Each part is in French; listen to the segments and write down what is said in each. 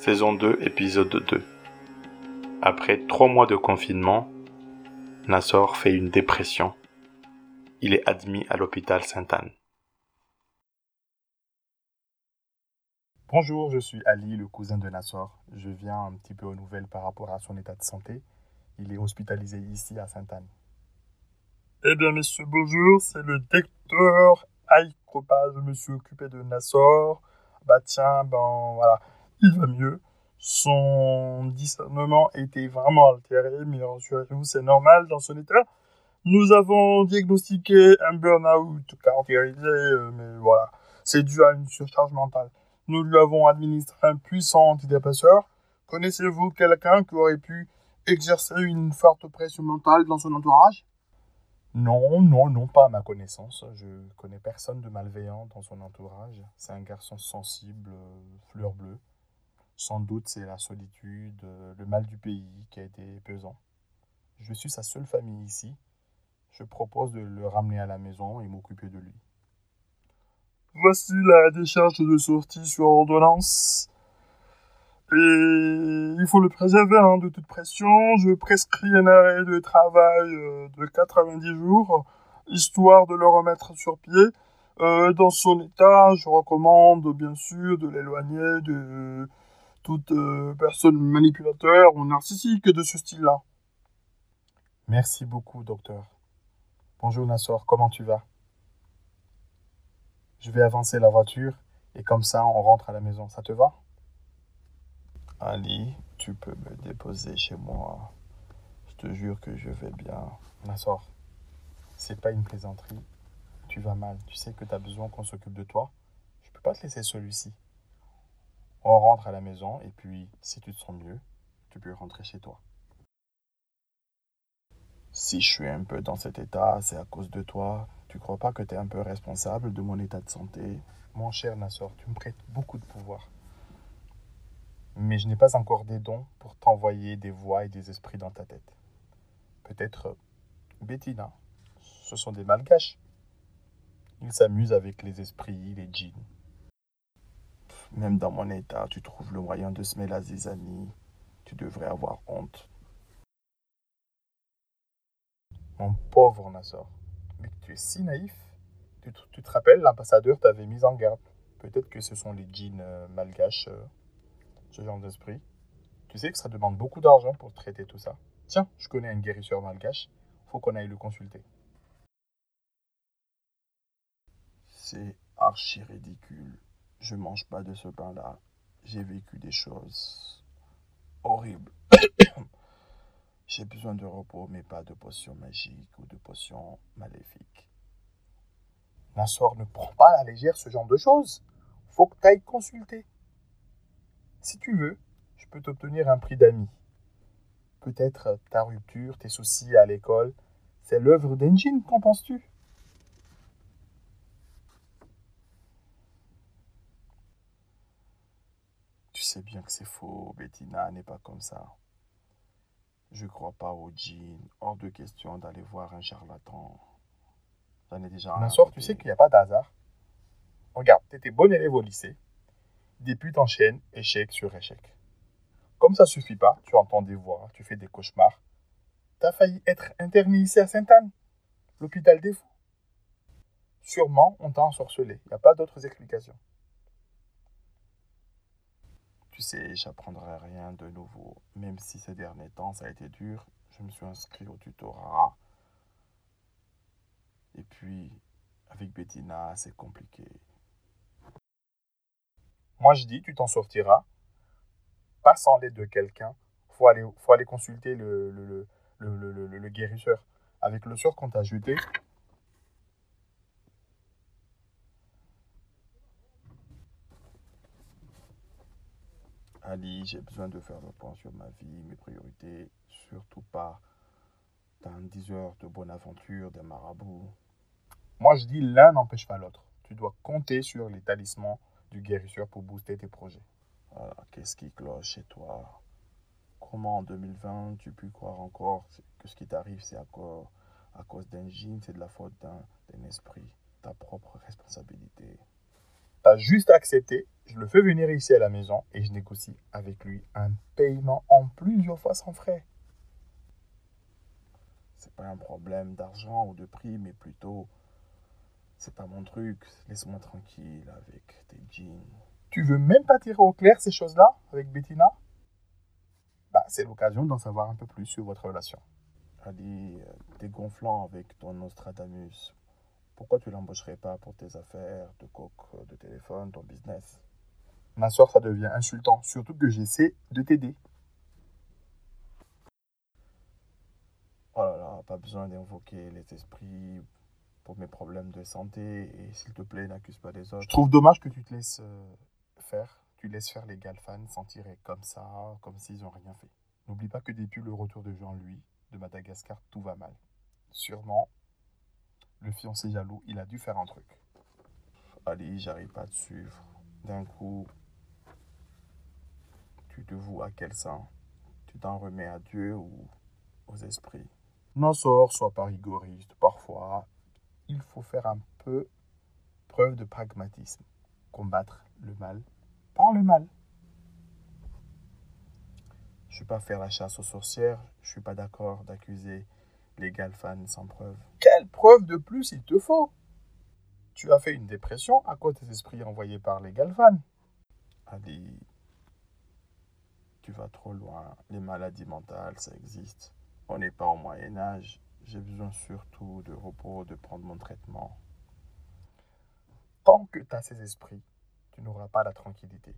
saison 2, épisode 2. Après trois mois de confinement, Nassor fait une dépression. Il est admis à l'hôpital Sainte-Anne. Bonjour, je suis Ali, le cousin de Nassor. Je viens un petit peu aux nouvelles par rapport à son état de santé. Il est hospitalisé ici à Sainte-Anne. Eh bien, messieurs, bonjour, c'est le docteur Aïkopa. Je me suis occupé de Nassor. Bah tiens, ben voilà, il va mieux. Son discernement était vraiment altéré, mais rassurez-vous, c'est normal dans son état. Nous avons diagnostiqué un burn-out caractérisé, euh, mais voilà, c'est dû à une surcharge mentale. Nous lui avons administré un puissant antidépresseur. Connaissez-vous quelqu'un qui aurait pu exercer une forte pression mentale dans son entourage? Non, non, non, pas à ma connaissance. Je connais personne de malveillant dans son entourage. C'est un garçon sensible, euh, fleur bleue. Sans doute, c'est la solitude, euh, le mal du pays qui a été pesant. Je suis sa seule famille ici. Je propose de le ramener à la maison et m'occuper de lui. Voici la décharge de sortie sur ordonnance. Et il faut le préserver hein, de toute pression. Je prescris un arrêt de travail euh, de 90 jours, histoire de le remettre sur pied. Euh, dans son état, je recommande bien sûr de l'éloigner de toute euh, personne manipulateur ou narcissique de ce style-là. Merci beaucoup, docteur. Bonjour Nassor, comment tu vas? Je vais avancer la voiture et comme ça on rentre à la maison. Ça te va? Ali, tu peux me déposer chez moi. Je te jure que je vais bien. Nassor, c'est pas une plaisanterie. Tu vas mal. Tu sais que tu as besoin qu'on s'occupe de toi. Je peux pas te laisser celui-ci on rentre à la maison et puis si tu te sens mieux, tu peux rentrer chez toi. Si je suis un peu dans cet état, c'est à cause de toi. Tu crois pas que tu es un peu responsable de mon état de santé? Mon cher Nassor, tu me prêtes beaucoup de pouvoir. Mais je n'ai pas encore des dons pour t'envoyer des voix et des esprits dans ta tête. Peut-être Bettina. Ce sont des malgaches. Ils s'amusent avec les esprits, les djinns. Même dans mon état, tu trouves le moyen de semer la zizanie. Tu devrais avoir honte. Mon pauvre Nassor, mais tu es si naïf. Tu, te rappelles, l'ambassadeur t'avait mis en garde. Peut-être que ce sont les djinns euh, malgaches, euh, ce genre d'esprit. Tu sais que ça demande beaucoup d'argent pour traiter tout ça. Tiens, je connais un guérisseur malgache. Faut qu'on aille le consulter. C'est archi ridicule je mange pas de ce pain-là. J'ai vécu des choses horribles. J'ai besoin de repos, mais pas de potions magiques ou de potions maléfiques. Nassor ne prend pas à la légère ce genre de choses. Faut que tu ailles consulter. Si tu veux, je peux t'obtenir un prix d'amis. Peut-être ta rupture, tes soucis à l'école, c'est l'œuvre d'Engine, qu'en penses-tu sais bien que c'est faux. Bettina n'est pas comme ça. Je crois pas au djinn. Hors de question d'aller voir un charlatan. J'en ai déjà un. soir, tu sais qu'il n'y a pas d'hasard. Regarde, tu étais bon élève au lycée. Depuis, t'enchaînes échec sur échec. Comme ça suffit pas, tu entends des voix, tu fais des cauchemars. T'as failli être interné ici à Sainte-Anne, l'hôpital des fous. Sûrement, on t'a ensorcelé. Il n'y a pas d'autres explications. J'apprendrai rien de nouveau. Même si ces derniers temps, ça a été dur, je me suis inscrit au tutorat. Et puis, avec Bettina, c'est compliqué. Moi, je dis, tu t'en sortiras. Pas sans l'aide de quelqu'un. Faut aller, faut aller consulter le, le, le, le, guérisseur. Avec le sort qu'on t'a jeté, Ali, j'ai besoin de faire le point sur ma vie, mes priorités, surtout pas d'un 10 heures de bonne aventure, des marabouts. Moi, je dis l'un n'empêche pas l'autre. Tu dois compter sur les talismans du guérisseur pour booster tes projets. Qu'est-ce qui cloche chez toi? Comment en 2020 tu peux croire encore que ce qui t'arrive c'est à cause, à cause d'un gene, c'est de la faute d'un esprit, ta propre responsabilité Tu juste accepté, je le fais venir ici à la maison et je négocie avec lui un paiement en plusieurs fois sans frais. C'est pas un problème d'argent ou de prix, mais plutôt c'est pas mon truc. Laisse-moi tranquille avec tes jeans. Tu veux même pas tirer au clair ces choses-là avec Bettina? Bah, c'est l'occasion d'en savoir un peu plus sur votre relation. Ali, euh, t'es gonflant avec ton Nostradamus. Pourquoi tu l'embaucherais pas pour tes affaires de coke, de téléphone, ton business? Ma soeur, ça devient insultant, surtout que j'essaie de t'aider. Oh là là, pas besoin d'invoquer les esprits pour mes problèmes de santé et s'il te plaît, n'accuse pas les autres. Je trouve dommage que tu te laisses euh, faire, tu laisses faire les galfans s'en tirer comme ça, comme s'ils n'ont rien fait. N'oublie pas que depuis le retour de Jean-Louis, de Madagascar, tout va mal. Sûrement, le fiancé jaloux, il a dû faire un truc. Ali, j'arrive pas à te suivre. D'un coup, tu te voues à quel saint Tu t'en remets à Dieu ou aux esprits? Non, sort, sois pas rigoriste. Parfois, il faut faire un peu preuve de pragmatisme. Combattre le mal par le mal. Je suis pas faire la chasse aux sorcières. Je suis pas d'accord d'accuser les Galfans sans preuve. Quelle preuve de plus il te faut? Tu as fait une dépression à cause des esprits envoyés par les Galfans. Ali, tu vas trop loin. Les maladies mentales, ça existe. On n'est pas au Moyen Âge. J'ai besoin surtout de repos, de prendre mon traitement. Tant que tu as ces esprits, tu n'auras pas la tranquillité.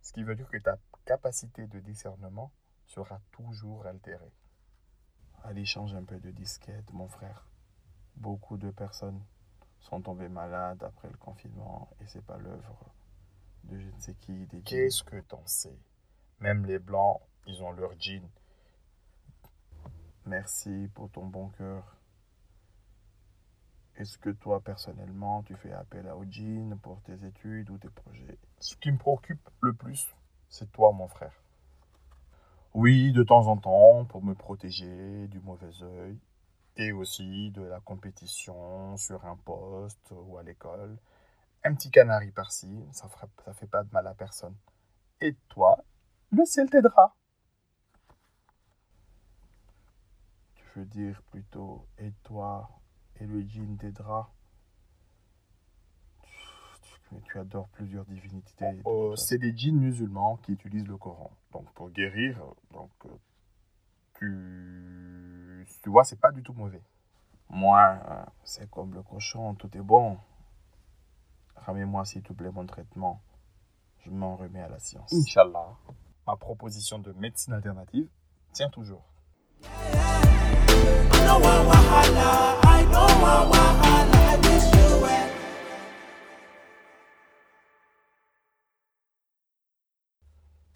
Ce qui veut dire que ta capacité de discernement sera toujours altéré. Allez, change un peu de disquette, mon frère. Beaucoup de personnes sont tombées malades après le confinement et c'est pas l'œuvre de je ne sais qui. Des Qu'est-ce que t'en sais? Même les blancs, ils ont leur jean. Merci pour ton bon cœur. Est-ce que toi, personnellement, tu fais appel à jean pour tes études ou tes projets? Ce qui me préoccupe le plus, c'est toi, mon frère. Oui, de temps en temps, pour me protéger du mauvais œil et aussi de la compétition sur un poste ou à l'école. Un petit canari par-ci, ça ne fait pas de mal à personne. Et toi, le ciel t'aidera. Tu veux dire plutôt, et toi, et le jean t'aidera tu adores plusieurs divinités. Oh, oh, c'est des djinns musulmans qui utilisent le Coran. Donc pour guérir, euh, donc euh, tu, tu vois, c'est pas du tout mauvais. Moi, euh, c'est comme le cochon, tout est bon. Ramène-moi s'il te plaît mon traitement. Je m'en remets à la science. Inch'Allah. Ma proposition de médecine alternative tient toujours.